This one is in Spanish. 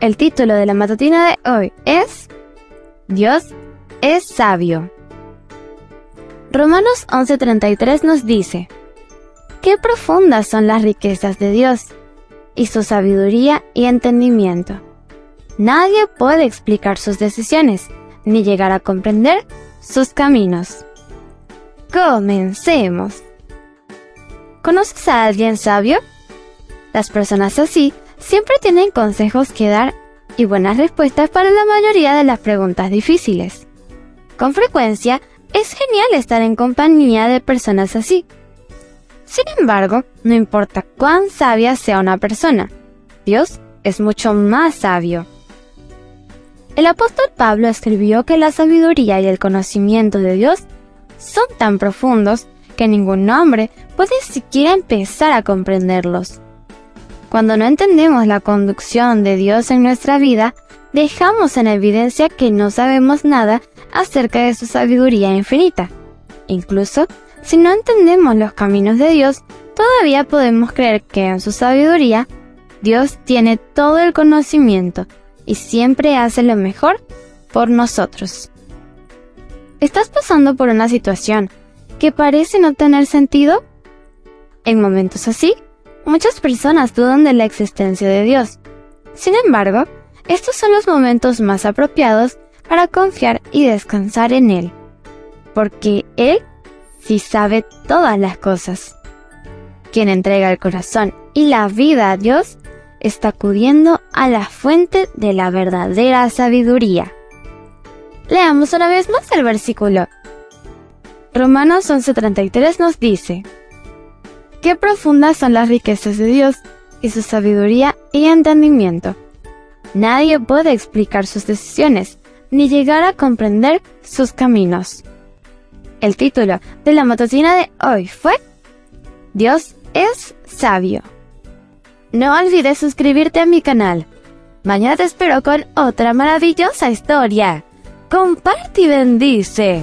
El título de la matutina de hoy es Dios es sabio. Romanos 11:33 nos dice, Qué profundas son las riquezas de Dios y su sabiduría y entendimiento. Nadie puede explicar sus decisiones ni llegar a comprender sus caminos. Comencemos. ¿Conoces a alguien sabio? Las personas así siempre tienen consejos que dar y buenas respuestas para la mayoría de las preguntas difíciles. Con frecuencia, es genial estar en compañía de personas así. Sin embargo, no importa cuán sabia sea una persona, Dios es mucho más sabio. El apóstol Pablo escribió que la sabiduría y el conocimiento de Dios son tan profundos que ningún hombre puede siquiera empezar a comprenderlos. Cuando no entendemos la conducción de Dios en nuestra vida, dejamos en evidencia que no sabemos nada acerca de su sabiduría infinita. Incluso, si no entendemos los caminos de Dios, todavía podemos creer que en su sabiduría, Dios tiene todo el conocimiento y siempre hace lo mejor por nosotros. ¿Estás pasando por una situación que parece no tener sentido? En momentos así, Muchas personas dudan de la existencia de Dios. Sin embargo, estos son los momentos más apropiados para confiar y descansar en Él, porque Él sí sabe todas las cosas. Quien entrega el corazón y la vida a Dios está acudiendo a la fuente de la verdadera sabiduría. Leamos una vez más el versículo. Romanos 11:33 nos dice, Qué profundas son las riquezas de Dios y su sabiduría y entendimiento. Nadie puede explicar sus decisiones ni llegar a comprender sus caminos. El título de la matutina de hoy fue Dios es sabio. No olvides suscribirte a mi canal. Mañana te espero con otra maravillosa historia. Comparte y bendice.